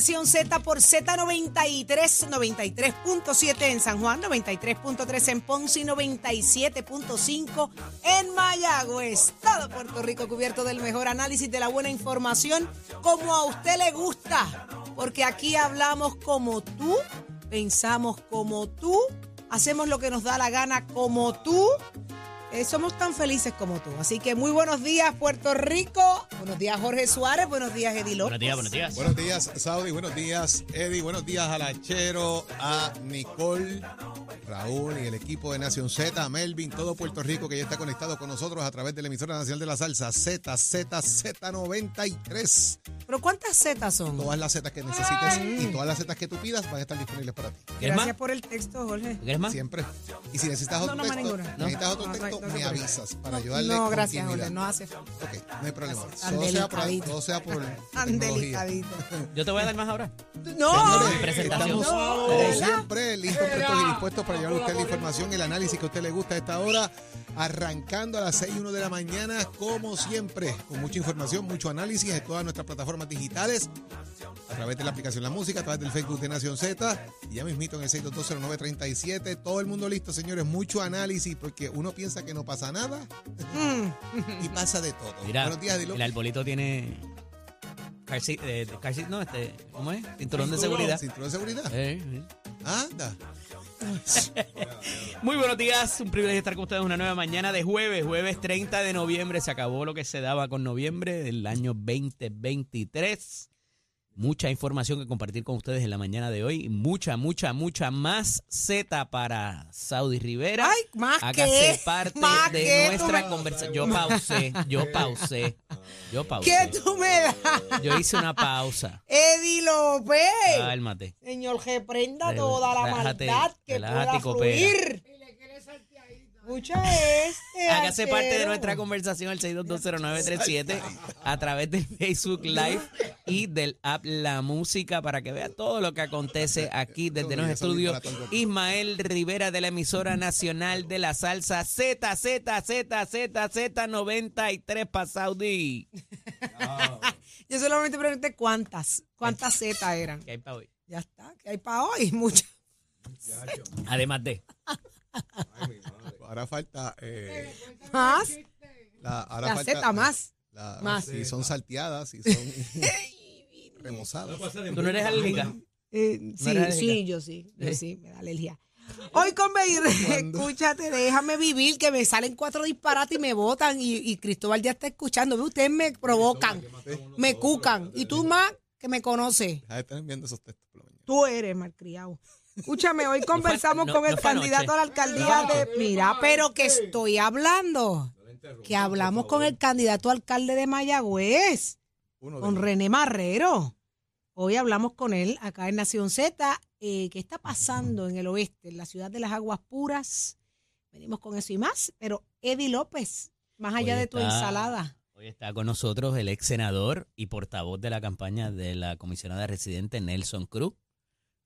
Z por Z93, 93.7 en San Juan, 93.3 en Ponce y 97.5 en Mayagüez. Todo Puerto Rico cubierto del mejor análisis de la buena información como a usted le gusta. Porque aquí hablamos como tú, pensamos como tú, hacemos lo que nos da la gana como tú eh, somos tan felices como tú. Así que muy buenos días, Puerto Rico. Buenos días, Jorge Suárez. Buenos días, Eddie López. Buenos días, buenos días. Buenos días, Saudi. Buenos días, Eddie. Buenos días a Lachero, a Nicole, Raúl y el equipo de Nación Z, Melvin, todo Puerto Rico que ya está conectado con nosotros a través de la emisora nacional de la salsa Z, Z, Z93. ¿Pero cuántas zetas son? Todas las zetas que necesites y todas las zetas que tú pidas van a estar disponibles para ti. ¿Quieres Gracias más? por el texto, Jorge. Siempre. Y si necesitas otro No, no, texto, ninguna. necesitas otro No, no, texto, no, no, me no, no. avisas para ayudarle No, gracias. Jorge. No hace falta. Ok, no hay problema. Todo sea, por, delicadito. todo sea por delicadito. Yo te voy a dar más ahora. No, Señores, presentación. estamos No, como ¿verdad? siempre listos, prestos y dispuestos para llevar usted la información, el análisis que a usted le gusta a esta hora, arrancando a las 6 y 1 de la mañana, como siempre, con mucha información, mucho análisis en todas nuestras plataformas digitales, a través de la aplicación La Música, a través del Facebook de Nación Z, y ya mismito en el 6220937, todo el mundo listo, señores, mucho análisis, porque uno piensa que no pasa nada, y pasa de todo. Mira, Buenos días, Dilo. el arbolito tiene... Car seat, eh, car seat, no, este, ¿cómo es? Cinturón de seguridad. Cinturón de seguridad. Eh, eh. Anda. Muy buenos días, un privilegio estar con ustedes una nueva mañana de jueves, jueves 30 de noviembre. Se acabó lo que se daba con noviembre del año 2023. Mucha información que compartir con ustedes en la mañana de hoy. Mucha, mucha, mucha más Z para Saudi Rivera. Ay, ¿más Hágase qué? parte ¿Más de qué? nuestra conversación. Yo pausé, yo pausé, yo pausé. ¿qué tú me das? Yo hice una pausa. Eddie López. Cálmate. Señor, reprenda toda la relájate, maldad que pueda fluir. Escucha este. Hágase parte de arquero. nuestra conversación al 6220937 a través del Facebook Live y del app La Música para que vea todo lo que acontece aquí desde los estudios. Ismael Rivera de la emisora nacional de la salsa Z, Z, Z, Z, Z 93 para Saudi. Yo solamente pregunté cuántas, cuántas Z eran. ¿Qué hay para hoy? Ya está, que hay para hoy, muchas. Además de. Ahora falta. eh, Más, la ahora la falta- Z más. La- Más. Si son salteadas, si son remozadas. ¿Tú no eres alérgica? Eh, ¿No sí, eres sí, yo sí, yo ¿Eh? sí, me da alergia. Hoy con escúchate, déjame vivir, que me salen cuatro disparates y me botan y, y Cristóbal ya está escuchando. Ve, Ustedes me provocan, me cucan y tú más que me conoces. Deja de estar viendo esos textos por la mañana. Tú eres malcriado. Escúchame, hoy conversamos no- con el no fue candidato a la alcaldía de... Mira, pero que estoy hablando. Que hablamos con el candidato a alcalde de Mayagüez, Uno con. René Marrero. Hoy hablamos con él acá en Nación Z. Eh, ¿Qué está pasando en el oeste, en la ciudad de las aguas puras? Venimos con eso y más. Pero Eddie López, más allá Hoy de tu está- ensalada. Hoy está con nosotros el ex senador y portavoz de la campaña de la comisionada residente Nelson Cruz.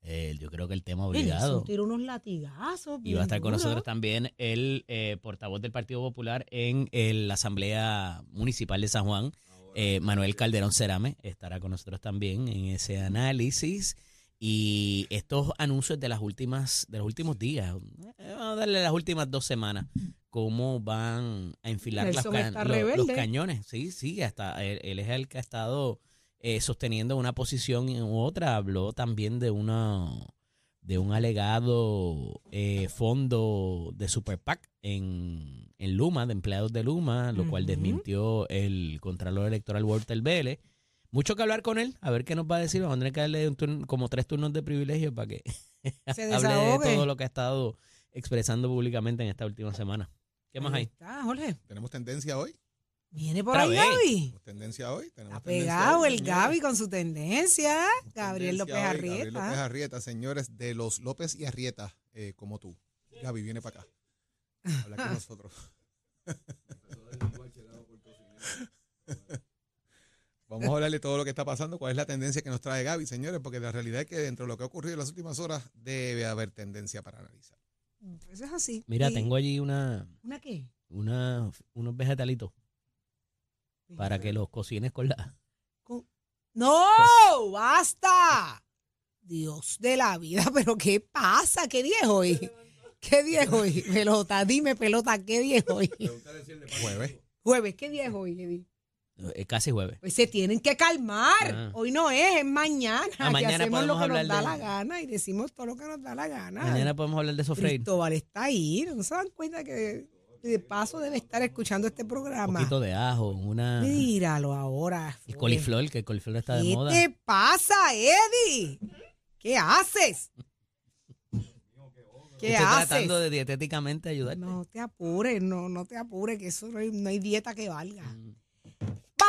Eh, yo creo que el tema obligado. Eso tira unos latigazos. Y va a estar con nosotros también el eh, portavoz del Partido Popular en el- la Asamblea Municipal de San Juan, eh, Manuel Calderón Cerame, estará con nosotros también en ese análisis. Y estos anuncios de las últimas, de los últimos días, eh, vamos a darle las últimas dos semanas, cómo van a enfilar las los, cañones. Sí, sí, hasta él, él es el que ha estado eh, sosteniendo una posición u otra. Habló también de una de un alegado eh, fondo de Super PAC en, en Luma, de empleados de Luma, lo cual desmintió el Contralor Electoral Walter Vélez. Mucho que hablar con él, a ver qué nos va a decir. Vamos a tener que darle un turno- como tres turnos de privilegio para que Se hable de todo lo que ha estado expresando públicamente en esta última semana. ¿Qué más hay? Jorge. Tenemos tendencia hoy. Viene por Otra ahí, vez. Gaby. Tenemos tendencia hoy. Tenemos tendencia pegado hoy, el señores. Gaby con su tendencia. Tenemos Gabriel López hoy, Gabriel López Arrieta. Arrieta, señores, de los López y Arrieta, eh, como tú. Gaby, viene para acá. Habla con nosotros. Vamos a hablarle todo lo que está pasando, cuál es la tendencia que nos trae Gaby, señores, porque la realidad es que dentro de lo que ha ocurrido en las últimas horas debe haber tendencia para analizar. Eso es así. Mira, Y- tengo allí una, ¿Una qué? una, unos vegetalitos para que los cocines con la... Con- No, basta. Dios de la vida, pero ¿qué pasa? ¿Qué día es hoy? ¿Qué día es hoy? Pelota, dime pelota, ¿qué día es hoy? Jueves. Jueves, ¿qué día es hoy? Eddie? Eh, casi jueves. Pues se tienen que calmar. Ah. Hoy no es, es mañana. Ah, que mañana hacemos lo podemos que nos hablar da de- la gana y decimos todo lo que nos da la gana. Mañana podemos hablar de sofreír. Cristóbal está ahí. ¿No se dan cuenta que de paso debe estar escuchando este Un programa? poquito de ajo, una. Míralo ahora. El coliflor, que el coliflor está de ¿Qué moda. te pasa, Eddie? ¿Qué haces? ¿Qué Estoy haces? tratando de dietéticamente ayudar. No te apures, no, no te apures, que eso no hay, no hay dieta que valga. Mm.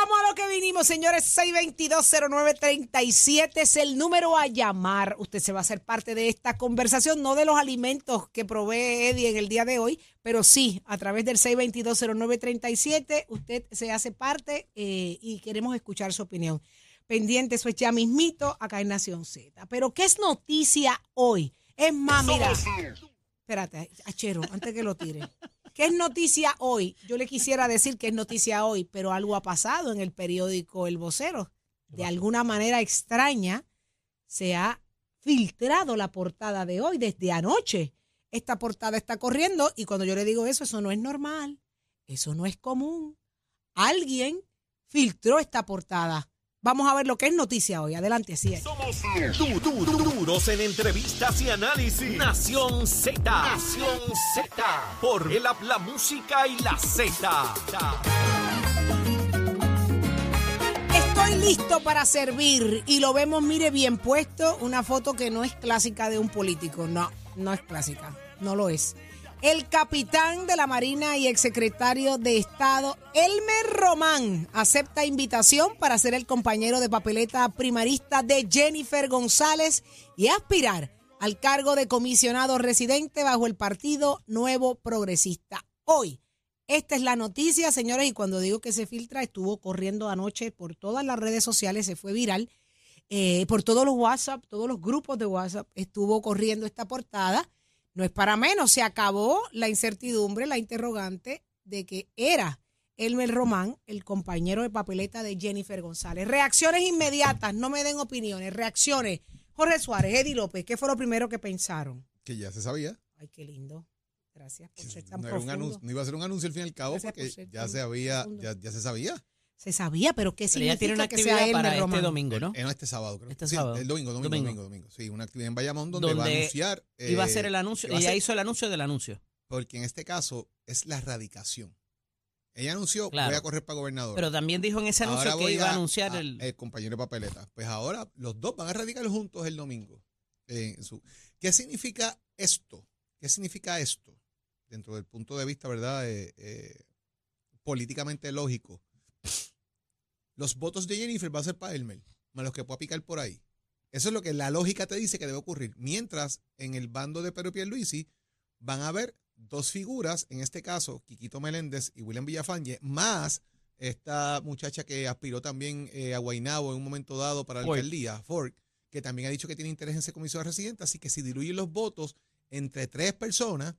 Vamos a lo que vinimos, señores. 6220937 es el número a llamar. Usted se va a hacer parte de esta conversación, no de los alimentos que provee Eddie en el día de hoy, pero sí, a través del 6220937, usted se hace parte eh, y queremos escuchar su opinión. Pendiente, eso es ya mismito acá en Nación Z. Pero, ¿qué es noticia hoy? Es más, mira. Espérate, Achero, antes que lo tire. ¿Qué es noticia hoy? Yo le quisiera decir que es noticia hoy, pero algo ha pasado en el periódico El Vocero. De alguna manera extraña se ha filtrado la portada de hoy desde anoche. Esta portada está corriendo y cuando yo le digo eso, eso no es normal, eso no es común. Alguien filtró esta portada. Vamos a ver lo que es noticia hoy. Adelante, así es. Somos du- du- du- duros en entrevistas y análisis. Nación Z. Nación Z. Por el La Música y la Z. Estoy listo para servir y lo vemos, mire, bien puesto, una foto que no es clásica de un político. No, no es clásica, no lo es. El capitán de la Marina y exsecretario de Estado, Elmer Román, acepta invitación para ser el compañero de papeleta primarista de Jennifer González y aspirar al cargo de comisionado residente bajo el Partido Nuevo Progresista. Hoy, esta es la noticia, señores, y cuando digo que se filtra, estuvo corriendo anoche por todas las redes sociales, se fue viral, eh, por todos los WhatsApp, todos los grupos de WhatsApp, estuvo corriendo esta portada. No es para menos, se acabó la incertidumbre, la interrogante de que era Elmer Román, el compañero de papeleta de Jennifer González. Reacciones inmediatas, no me den opiniones, reacciones. Jorge Suárez, Eddie López, ¿qué fue lo primero que pensaron? Que ya se sabía. Ay, qué lindo. Gracias por ser tan No, profundo. anuncio, no iba a ser un anuncio al fin y al cabo Gracias porque ya tan se había, ya, ya se sabía. Se sabía, pero ¿qué Pero ella tiene una significa sea actividad para Román? este domingo, ¿no? Eh, no, este sábado, creo. Este Sí, sábado. El domingo, domingo, Domingo. domingo, domingo. Sí, una actividad en Bayamón donde, va a anunciar. Iba a eh, hacer el anuncio. Ella hizo el anuncio del anuncio. Porque en este caso es la radicación. Ella anunció, Claro. voy a correr para gobernador. Pero también dijo en ese anuncio Ahora que iba a anunciar el. el compañero de papeleta. Pues ahora los dos van a radicar juntos el domingo. Eh, en su- ¿Qué significa esto? ¿Qué significa esto? Dentro del punto de vista, ¿verdad? Eh, eh, políticamente lógico. Los votos de Jennifer va a ser para Elmer, más los que pueda picar por ahí. Eso es lo que la lógica te dice que debe ocurrir. Mientras en el bando de Pedro Pierluisi van a haber dos figuras, en este caso, Quiquito Meléndez y William Villafañe, más esta muchacha que aspiró también eh, a Guaynabo en un momento dado para la Ford. alcaldía, Ford, que también ha dicho que tiene interés en ser comisionado residente, así que si diluyen los votos entre tres personas,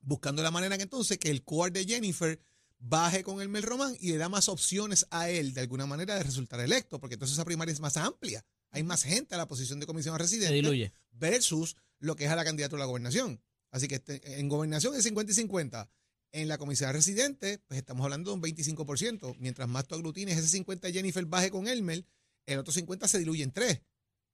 buscando la manera que entonces que el core de Jennifer baje con el Mel Román y le da más opciones a él de alguna manera de resultar electo, porque entonces esa primaria es más amplia. Hay más gente a la posición de comisionado Se residente diluye. versus lo que es a la candidatura a la gobernación. Así que este, en gobernación es 50 y 50. En la comisaría residente, pues estamos hablando de un 25%. Mientras más tú aglutines ese 50 de Jennifer baje con Elmer, el otro 50 se diluye en tres.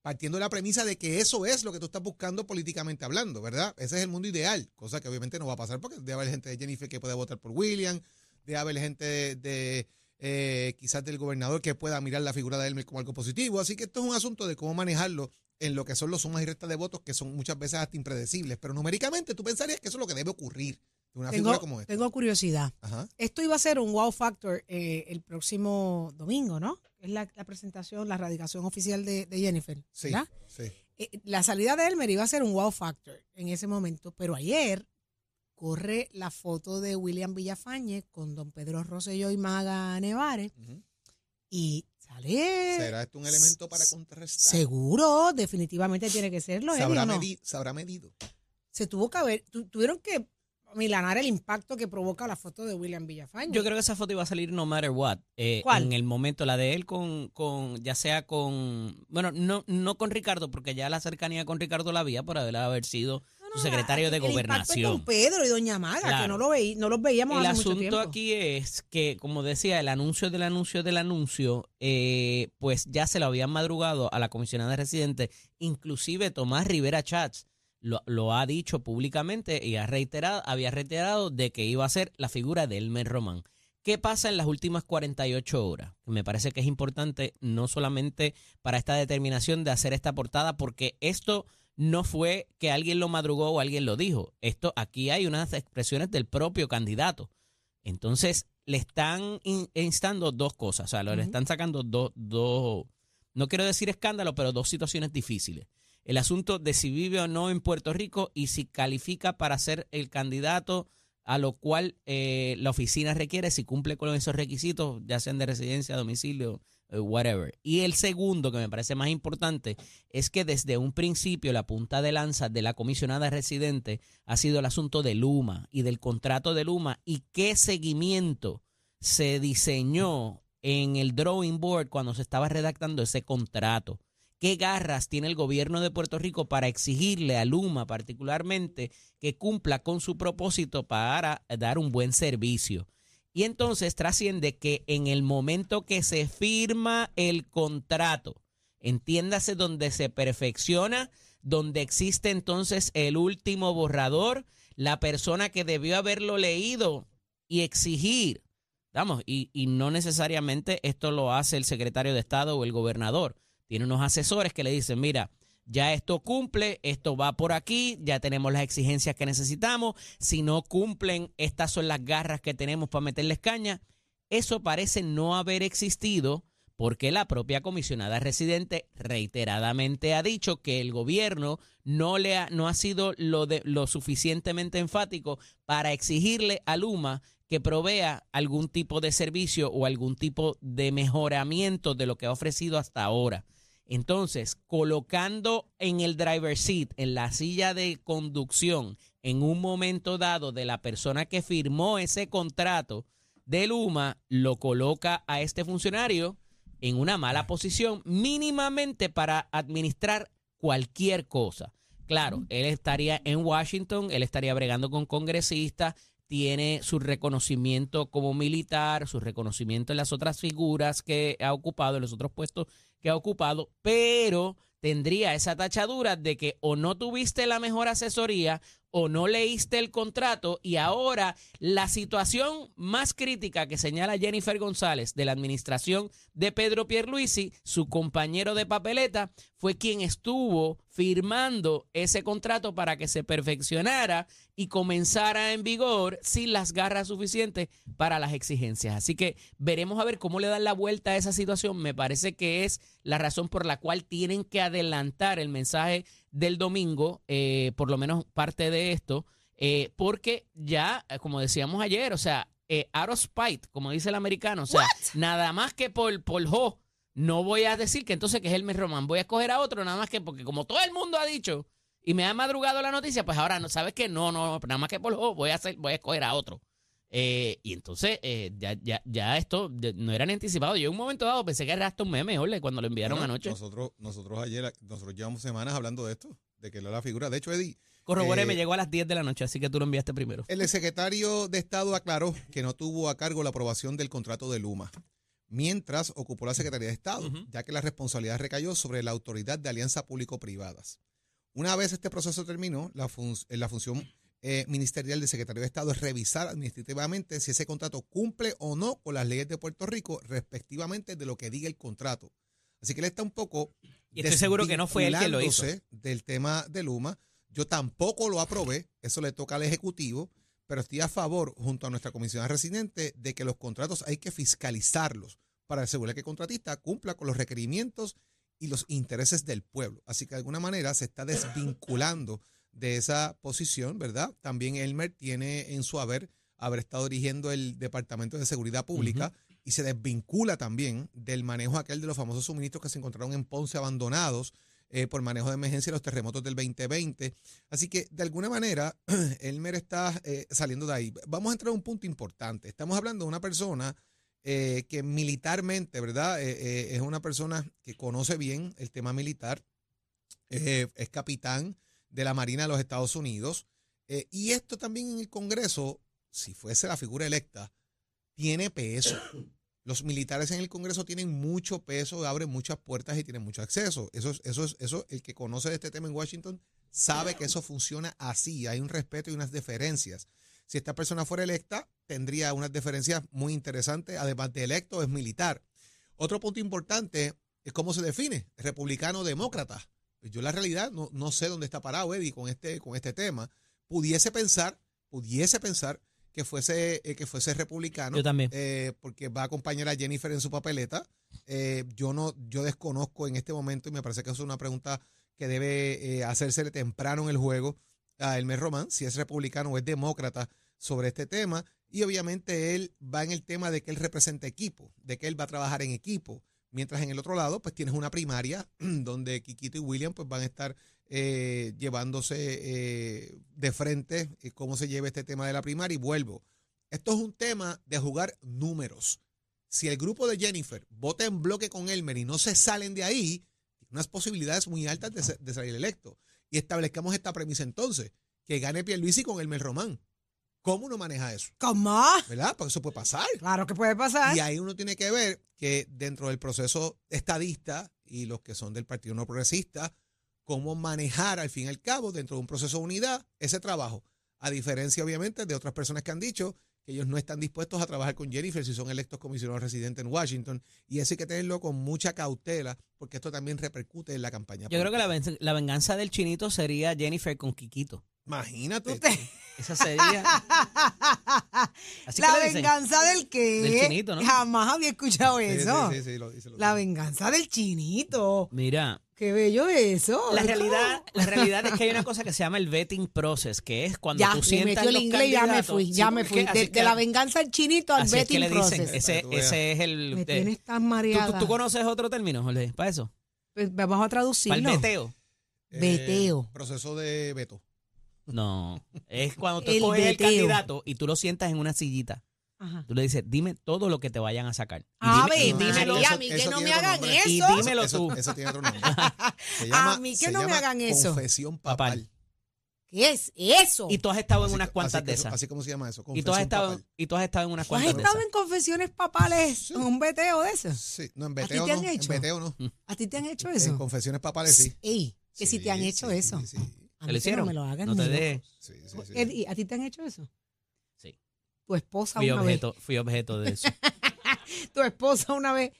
Partiendo de la premisa de que eso es lo que tú estás buscando políticamente hablando, ¿verdad? Ese es el mundo ideal, cosa que obviamente no va a pasar porque debe haber gente de Jennifer que pueda votar por William, debe haber gente de, de, eh, quizás del gobernador que pueda mirar la figura de Elmer como algo positivo. Así que esto es un asunto de cómo manejarlo en lo que son los sumas y restas de votos que son muchas veces hasta impredecibles. Pero numéricamente tú pensarías que eso es lo que debe ocurrir de una figura Tengo, como esta. tengo curiosidad. Ajá. Esto iba a ser un wow factor eh, el próximo domingo, ¿no? Es la, la presentación, la radicación oficial de, de Jennifer. Sí, ¿verdad? sí. Eh, la salida de Elmer iba a ser un wow factor en ese momento, pero ayer corre la foto de William Villafañe con don Pedro Rosselló y Maga Nevares y sale ¿Será esto un elemento para contrarrestar? seguro, definitivamente tiene que serlo, ¿Se Eddie, habrá, ¿o no? medi- se habrá medido? Se tuvo que haber, tu- tuvieron que milanar el impacto que provoca la foto de William Villafañe. Yo creo que esa foto iba a salir no matter what. Eh, ¿Cuál? En el momento, la de él con, con, ya sea con, bueno, no, no con Ricardo, porque ya la cercanía con Ricardo la había por haber, haber sido su secretario de el gobernación. con Pedro y Doña Maga, que no, lo veí, no los veíamos El hace mucho asunto aquí es que, como decía, el anuncio del anuncio del anuncio, eh, pues ya se lo habían madrugado a la comisionada residente, inclusive Tomás Rivera Chats lo, lo ha dicho públicamente y ha reiterado, había reiterado de que iba a ser la figura de Elmer Román. ¿Qué pasa en las últimas 48 horas? Me parece que es importante no solamente para esta determinación de hacer esta portada, porque esto no fue que alguien lo madrugó o alguien lo dijo. Esto aquí hay unas expresiones del propio candidato. Entonces, le están in- instando dos cosas, o sea, le están sacando dos, dos, no quiero decir escándalo, pero dos situaciones difíciles. El asunto de si vive o no en Puerto Rico y si califica para ser el candidato a lo cual eh, la oficina requiere, si cumple con esos requisitos, ya sean de residencia, domicilio, whatever. Y el segundo, que me parece más importante, es que desde un principio la punta de lanza de la comisionada residente ha sido el asunto de Luma y del contrato de Luma y qué seguimiento se diseñó en el drawing board cuando se estaba redactando ese contrato. ¿Qué garras tiene el gobierno de Puerto Rico para exigirle a Luma particularmente que cumpla con su propósito para dar un buen servicio? Y entonces trasciende que en el momento que se firma el contrato, entiéndase donde se perfecciona, donde existe entonces el último borrador, la persona que debió haberlo leído y exigir, vamos, y, y no necesariamente esto lo hace el secretario de Estado o el gobernador, tiene unos asesores que le dicen, mira, ya esto cumple, esto va por aquí, ya tenemos las exigencias que necesitamos, si no cumplen, estas son las garras que tenemos para meterles caña. Eso parece no haber existido porque la propia comisionada residente reiteradamente ha dicho que el gobierno no le ha, no ha sido lo, de, lo suficientemente enfático para exigirle a Luma que provea algún tipo de servicio o algún tipo de mejoramiento de lo que ha ofrecido hasta ahora. Entonces, colocando en el driver seat, en la silla de conducción, en un momento dado de la persona que firmó ese contrato de Luma, lo coloca a este funcionario en una mala posición mínimamente para administrar cualquier cosa. Claro, él estaría en Washington, él estaría bregando con congresistas, tiene su reconocimiento como militar, su reconocimiento en las otras figuras que ha ocupado, en los otros puestos que ha ocupado, pero tendría esa tachadura de que o no tuviste la mejor asesoría o no leíste el contrato y ahora la situación más crítica que señala Jennifer González de la administración de Pedro Pierluisi, su compañero de papeleta, fue quien estuvo firmando ese contrato para que se perfeccionara y comenzara en vigor sin las garras suficientes para las exigencias. Así que veremos a ver cómo le dan la vuelta a esa situación. Me parece que es la razón por la cual tienen que adelantar el mensaje del domingo, eh, por lo menos parte de esto, eh, porque ya, eh, como decíamos ayer, o sea, eh, out of spite, como dice el americano, o sea, nada más que por, por no voy a decir que entonces que es Elmer Román, voy a escoger a otro, nada más que porque como todo el mundo ha dicho y me ha madrugado la noticia, pues ahora no sabes que no, no, nada más que por jo, voy a hacer, voy a escoger a otro. Eh, y entonces eh, ya, ya, ya esto no era ni anticipado. Yo en un momento dado pensé que era hasta un meme, ole, cuando lo enviaron Bueno, anoche. Nosotros, nosotros ayer, nosotros llevamos semanas hablando de esto, de que era la figura. De hecho, Eddie, Corroboré, eh, me llegó a las 10 de la noche, así que tú lo enviaste primero. el secretario de Estado aclaró que no tuvo a cargo la aprobación del contrato de Luma, mientras ocupó la Secretaría de Estado, ya que la responsabilidad recayó sobre la Autoridad de Alianzas Público-Privadas. Una vez este proceso terminó, la, fun- la función eh, ministerial del secretario de Estado es revisar administrativamente si ese contrato cumple o no con las leyes de Puerto Rico, respectivamente de lo que diga el contrato. Así que él está un poco Y estoy seguro que no fue él quien lo hizo. del tema de Luma. Yo tampoco lo aprobé, eso le toca al Ejecutivo, pero estoy a favor, junto a nuestra comisión residente, de que los contratos hay que fiscalizarlos para asegurar que el contratista cumpla con los requerimientos y los intereses del pueblo. Así que de alguna manera se está desvinculando de esa posición, ¿verdad? También Elmer tiene en su haber haber estado dirigiendo el Departamento de Seguridad Pública y se desvincula también del manejo aquel de los famosos suministros que se encontraron en Ponce abandonados eh, por manejo de emergencia de los terremotos del 2020. Así que, de alguna manera, Elmer está eh, saliendo de ahí. Vamos a entrar a un punto importante. Estamos hablando de una persona eh, que militarmente, ¿verdad? es una persona que conoce bien el tema militar, es capitán de la Marina de los Estados Unidos. y esto también en el Congreso, si fuese la figura electa, tiene peso los militares en el Congreso tienen mucho peso, abren muchas puertas y tienen mucho acceso. Eso es, eso es, eso, el que conoce de este tema en Washington sabe que eso funciona así. Hay un respeto y unas deferencias. Si esta persona fuera electa, tendría unas deferencias muy interesantes. Además de electo, es militar. Otro punto importante es cómo se define, republicano o demócrata. Yo la realidad no, no sé dónde está parado Eddie con este, con este tema. Pudiese pensar, pudiese pensar que fuese, eh, que fuese republicano. Yo también. Eh, porque va a acompañar a Jennifer en su papeleta. Eh, yo no, yo desconozco en este momento y me parece que es una pregunta que debe hacerse temprano en el juego a Elmer Román, si es republicano o es demócrata sobre este tema. Y obviamente él va en el tema de que él representa equipo, de que él va a trabajar en equipo. Mientras en el otro lado, pues tienes una primaria donde Kikito y William pues van a estar eh, llevándose eh, de frente eh, cómo se lleva este tema de la primaria. Y vuelvo, esto es un tema de jugar números. Si el grupo de Jennifer vota en bloque con Elmer y no se salen de ahí, unas posibilidades muy altas de, salir electo. Y establezcamos esta premisa entonces, que gane Pierluisi con Elmer Román. ¿Cómo uno maneja eso? ¿Cómo? ¿Verdad? Porque eso puede pasar. Claro que puede pasar. Y ahí uno tiene que ver que dentro del proceso estadista y los que son del Partido No Progresista, cómo manejar al fin y al cabo dentro de un proceso de unidad ese trabajo. A diferencia, obviamente, de otras personas que han dicho que ellos no están dispuestos a trabajar con Jennifer si son electos comisionados residentes en Washington. Y eso hay que tenerlo con mucha cautela, porque esto también repercute en la campaña. Yo creo que la, venganza del chinito sería Jennifer con Kikito. Imagínate. Esa sería. la venganza del qué? Del chinito, ¿no? Jamás había escuchado eso. Sí, sí, sí, la venganza del chinito. Mira, Qué bello eso. La realidad, la realidad es que hay una cosa que se llama el vetting process, que es cuando tú sientas el inglés ya me fui, ya me fui. De, la venganza al chinito al vetting es process. Ese, ese es el. Me tienes tan mareada. ¿Tú, conoces otro término, Jorge, para eso? Pues vamos a traducirlo. Para el veteo. Eh, veteo. Proceso de veto. No, es cuando tú coges el candidato y tú lo sientas en una sillita. Tú le dices, dime todo lo que te vayan a sacar. a ver, dímelo. a mí que no me hagan eso. Y dímelo tú. Eso, tiene otro nombre. a mí que no me hagan eso. Confesión papal. ¿Qué es eso? Y tú has estado en unas cuantas de esas. Así como se llama eso. Y tú, has estado, y tú has estado en unas cuantas de esas. ¿Has estado en confesiones papales? ¿En un beteo de eso? Sí, no, en beteo ¿A ti te han no. Hecho? En beteo no. ¿A ti te han hecho eso? En confesiones papales sí. Ey, que si te han hecho eso. Sí, ¿Te lo hicieron? No me lo hagan. No te dejes. Sí, sí, ¿A ti te han hecho eso? tu esposa fui una objeto, vez. Fui objeto de eso. tu esposa una vez.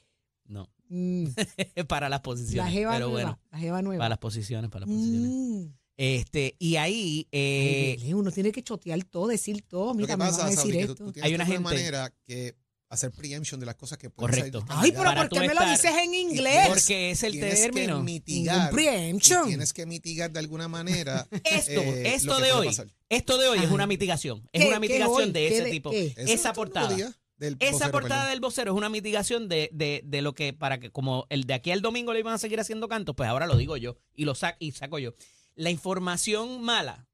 No. Mm. para las posiciones. La jeva pero nueva. Bueno, la jeva nueva. Para las posiciones, para las posiciones. Mm. Este, y ahí. Eh, uno tiene que chotear todo, decir todo. Mira, que pasa, a decir esto. Tú, tú Hay una gente, manera que hacer preemption de las cosas que pueden Correcto. Ay, pero ¿por qué me lo dices en inglés? Porque es el tienes término. Que mitigar, preemption. Tienes que mitigar de alguna manera. esto, eh, esto de hoy, esto de hoy es una mitigación. Es una mitigación de ese tipo. Esa portada. Esa portada del vocero es una mitigación de, de, de, lo que, para que como el de aquí al domingo le iban a seguir haciendo cantos, pues ahora lo digo yo y lo saco y saco yo. La información mala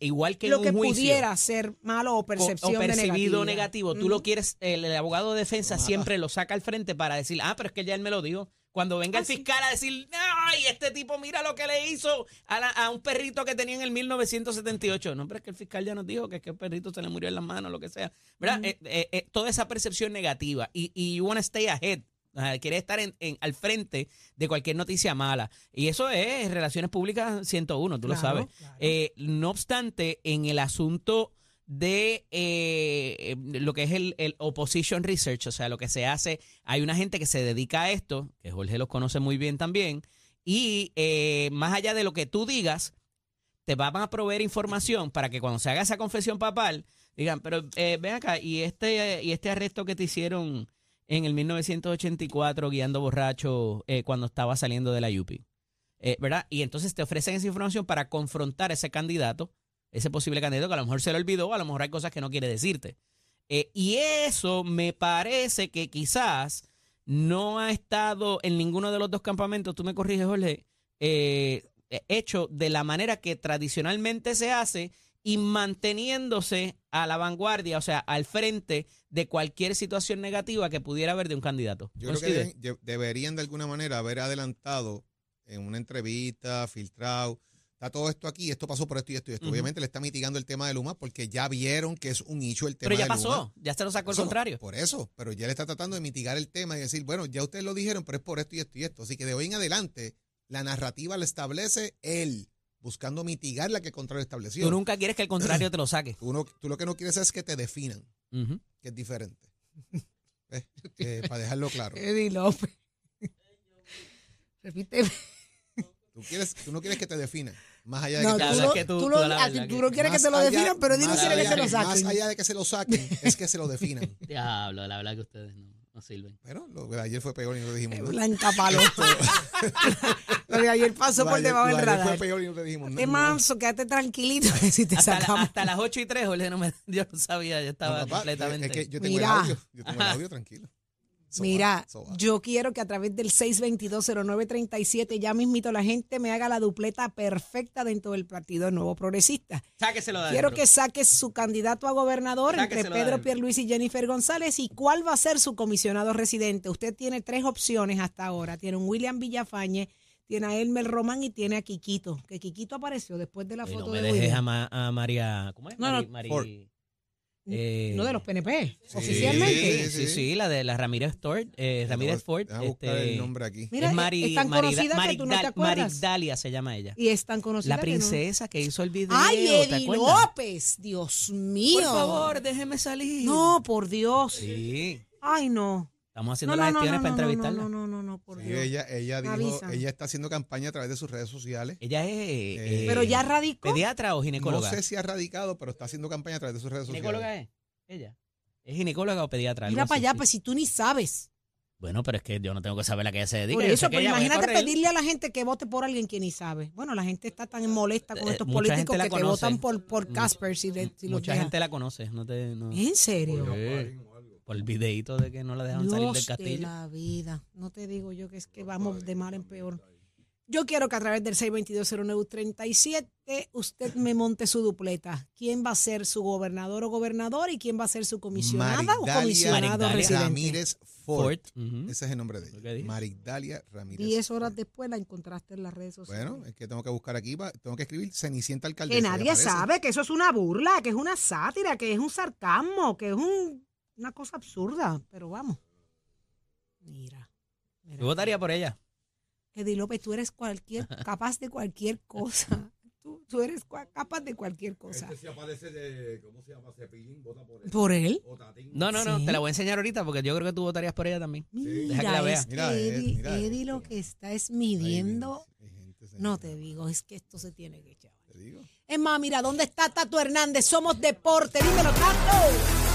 igual que lo en un que pudiera ser malo o percepción o, percibido negativo, tú lo quieres, el, abogado de defensa siempre lo saca al frente para decir, ah, pero es que ya él me lo dijo. Cuando venga el ah, fiscal a decir, ay, este tipo mira lo que le hizo a, un perrito que tenía en el 1978. No, pero es que el fiscal ya nos dijo que, es que el perrito se le murió en las manos, lo que sea. ¿Verdad? Eh, eh, toda esa percepción negativa. Y, y you want to stay ahead quiere estar en, al frente de cualquier noticia mala. Y eso es Relaciones Públicas 101, tú lo sabes. Eh, no obstante, en el asunto de eh, lo que es el, el, opposition research, o sea, lo que se hace, hay una gente que se dedica a esto, que Jorge los conoce muy bien también, y eh, más allá de lo que tú digas, te van a proveer información para que cuando se haga esa confesión papal, digan, pero ven acá, y este, y este arresto que te hicieron en el 1984 guiando borracho eh, cuando estaba saliendo de la UPI. Eh, ¿Verdad? Y entonces te ofrecen esa información para confrontar a ese candidato, ese posible candidato que a lo mejor se lo olvidó, a lo mejor hay cosas que no quiere decirte. Eh, y eso me parece que quizás no ha estado en ninguno de los dos campamentos, tú me corriges, Jorge, eh, hecho de la manera que tradicionalmente se hace y manteniéndose a la vanguardia, o sea, al frente de cualquier situación negativa que pudiera haber de un candidato. Yo creo que deberían de alguna manera haber adelantado en una entrevista, filtrado. Está todo esto aquí, esto pasó por esto y esto y esto. Obviamente le está mitigando el tema de Luma porque ya vieron que es un hecho el tema Pero ya de pasó, Luma. ya se lo sacó el Eso, contrario. Por eso, pero ya le está tratando de mitigar el tema y decir, bueno, ya ustedes lo dijeron, pero es por esto y esto y esto. Así que de hoy en adelante, la narrativa la establece él, buscando mitigar la que el contrario estableció. Tú nunca quieres que el contrario te lo saque. Tú, no- tú lo que no quieres es que te definan, que es diferente. Eh, para dejarlo claro. Eddie López. Repite. Tú, quieres, tú no quieres que te definan, más allá de No, que tú, no, que tú- lo- la verdad no quieres que te lo allá- definan, pero Eddie no más quiere que allá- se lo saquen. Más allá de que se lo saquen, es que se lo definan. Diablo, la verdad que ustedes no, no sirven. Bueno, lo de ayer fue peor y no lo dijimos. nada. Blanca Paloto. Lo de ayer pasó Lo por debajo lo del radar. fue peor y no te dijimos Este nada. manso, quédate tranquilito si te Hasta, la- hasta las 8 y 3, Jorge, no me, yo no sabía, yo No, estaba papá, completamente. Es que yo tengo Mira. el audio. Yo tengo el audio tranquilo. So Mira, so va. yo quiero que a través del 6220937 ya mismito la gente me haga la dupleta perfecta dentro del Partido Nuevo Progresista. Sáqueselo de Quiero adentro. que saque su candidato a gobernador entre Sáqueselo Pedro adentro. Pierluisi y Jennifer González y cuál va a ser su comisionado residente. Usted tiene tres opciones hasta ahora. Tiene un William Villafañe, tiene a Elmer Román y tiene a Quiquito. Que Quiquito apareció después de la Oye, foto no me de dejes William. a, Ma- a María. ¿Cómo es? No, no, Mari-. Eh, No de los PNP, Sí, oficialmente. Sí, sí, sí, la de la Ramírez Ford. Eh, Ramírez Ford. Déjame buscar este, el nombre aquí. Mira, es Mari, es tan Marida- conocida que tú no te Marigdal- acuerdas. Marigdalia se llama ella. Y es tan conocida La que no- princesa que hizo el video. ¡Ay, ¿te Eddie? López! Dios mío. Por favor, déjeme salir. No, por Dios. Sí. Ay, no. Estamos haciendo No, no, las no, gestiones no, para no, no, entrevistarla. no, no, no, no, por Sí, Dios. ella, ella dijo, ella está haciendo campaña a través de sus redes sociales. Ella es. eh, Pero ya radicó. ¿Pediatra o No ginecóloga? sé si ha radicado, pero está haciendo campaña a través de sus redes sociales. ¿Ginecóloga es? Ella. ¿Es ginecóloga o pediatra? Mira para allá, sí. pues si tú ni sabes. Bueno, pero es que yo no tengo que saber a qué ella se dedica. Por eso, que pero a imagínate pedirle a la gente que vote por alguien que ni sabe. Bueno, la gente está tan molesta con Eh, estos políticos que te conoce. votan por, por Casper si, si Mucha gente la conoce. No te, no- ¿En serio? Sí. Por el videito de que no la dejan salir del Dios de castillo. la vida. No te digo yo que es que vamos de mal en peor. Yo quiero que a través del 6220937 usted me monte su dupleta. ¿Quién va a ser su gobernador o gobernador y quién va a ser su comisionada o Marigdalia comisionado Marigdalia residente? Ramírez Ford. Ese es el nombre de ¿Lo que ella. Marigdalia Ramírez. Diez horas Ford. después la encontraste en las redes sociales. Bueno, es que tengo que buscar aquí, tengo que escribir Cenicienta Alcaldesa. que nadie sabe que eso es una burla, que es una sátira, que es un sarcasmo, que es un- una cosa absurda. Pero vamos. Mira. mira. Yo votaría por ella. Eddie López, tú eres cualquier, capaz de cualquier cosa. Tú, tú eres cua- capaz de cualquier cosa. Este se aparece de, ¿cómo se llama? Cepillín, vota por él. ¿Por él? No, no, no. Sí. Te la voy a enseñar ahorita porque yo creo que tú votarías por ella también. Deja que la Mira, vea. es que Mira, eh, Eddie, mira, Eddie eh, lo que está es midiendo. viene, hay gente, No te digo, es que esto se tiene que echar. te digo. Es más, mira, ¿dónde está Tato Hernández? Somos deporte. Dímelo, Tato.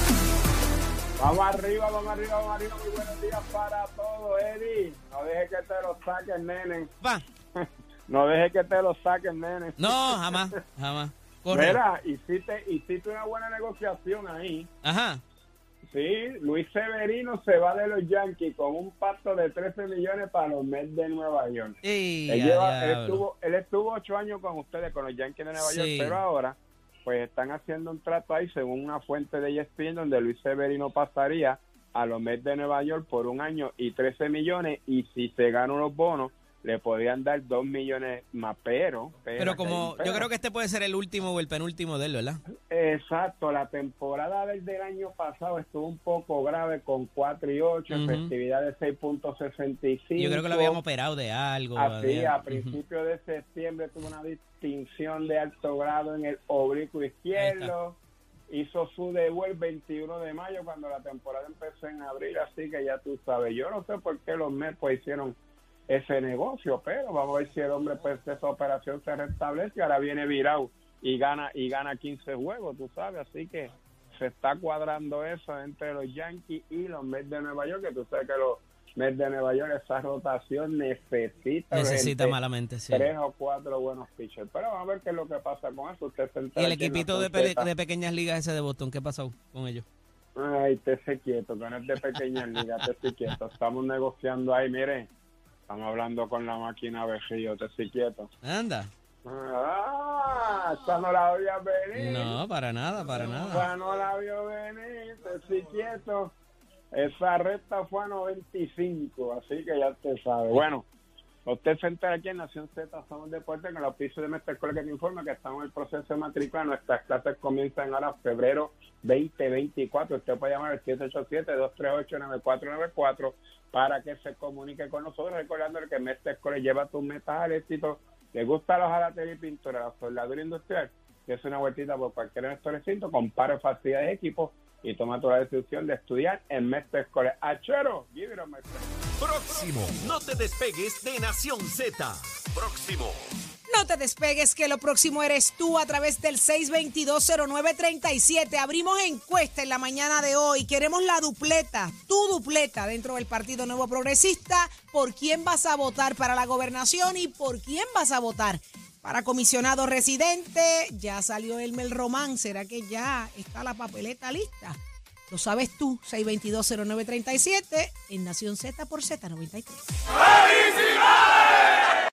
Vamos arriba, vamos arriba, vamos arriba. Muy buenos días para todos, Eddie. No deje que te lo saquen, nene. Va. No deje que te lo saquen, nene. No, jamás, jamás. Corre. Mira, hiciste, hiciste una buena negociación ahí. Ajá. Sí, Luis Severino se va de los Yankees con un pacto de 13 millones para los Mets de Nueva York. Ey, Él, lleva- él estuvo, él estuvo ocho años con ustedes, con los Yankees de Nueva Sí. York, pero ahora pues están haciendo un trato ahí según una fuente de ESPN donde Luis Severino pasaría a los Mets de Nueva York por un año y 13 millones y si se ganan los bonos le podrían dar 2 millones más, pero... Pero como yo creo que este puede ser el último o el penúltimo de él, ¿verdad? Exacto, la temporada del, del año pasado estuvo un poco grave con 4 y 8, Ujú. efectividad de 6.65. Yo creo que lo habían operado de algo. Así, de- a principios de septiembre tuvo una distinción de alto grado en el oblicuo izquierdo. Hizo su debut el 21 de mayo cuando la temporada empezó en abril, así que ya tú sabes. Yo no sé por qué los Mets pues, hicieron ese negocio, pero vamos a ver si el hombre pues esa operación se restablece. Ahora viene virado y gana y gana 15 juegos, tú sabes, así que se está cuadrando eso entre los Yankees y los Mets de Nueva York, que tú sabes que los Mets de Nueva York esa rotación necesita Necesita gente, malamente, sí. tres o cuatro buenos pitchers. Pero vamos a ver qué es lo que pasa con eso. Usted se Y el equipito de, pe- trompeta. de pequeñas ligas ese de Boston, ¿qué pasó con ellos? Ay, te sé quieto, que no es de pequeña liga, te sé quieto. Estamos negociando ahí, mire. Estamos hablando con la máquina Vejillo, te estoy quieto. Anda. Ah, esta no la había venir. No, para nada, para nada. Esta no la vio venir, te estoy quieto. Esa recta fue a 95, así que ya te sabe. Bueno, usted se entera aquí en Nación Z, somos deporte, con el oficio de Mestre Escuela que te informa que estamos en el proceso de matrícula. Nuestras clases comienzan ahora febrero 2024. Usted puede llamar al 787-238-9494 para que se comunique con nosotros, recordándole que Mestre Escuela lleva tus metas al éxito. ¿Le gusta los jalatería y pintura, la soldadura industrial? Que es una vueltita por cualquier de nuestros recintos, compare facilidades de equipo y toma tu la decisión de estudiar en Mestre Escuela. ¡Achero! Give it. Próximo. No te despegues de Nación Z. Próximo. No te despegues que lo próximo eres tú a través del 6220937. Abrimos encuesta en la mañana de hoy. Queremos la dupleta, tu dupleta dentro del Partido Nuevo Progresista. ¿Por quién vas a votar para la gobernación y por quién vas a votar para comisionado residente? Ya salió Elmer Román. ¿Será que ya está la papeleta lista? Lo sabes tú, 6220937 en Nación Z por Z93. ¡Felicidades!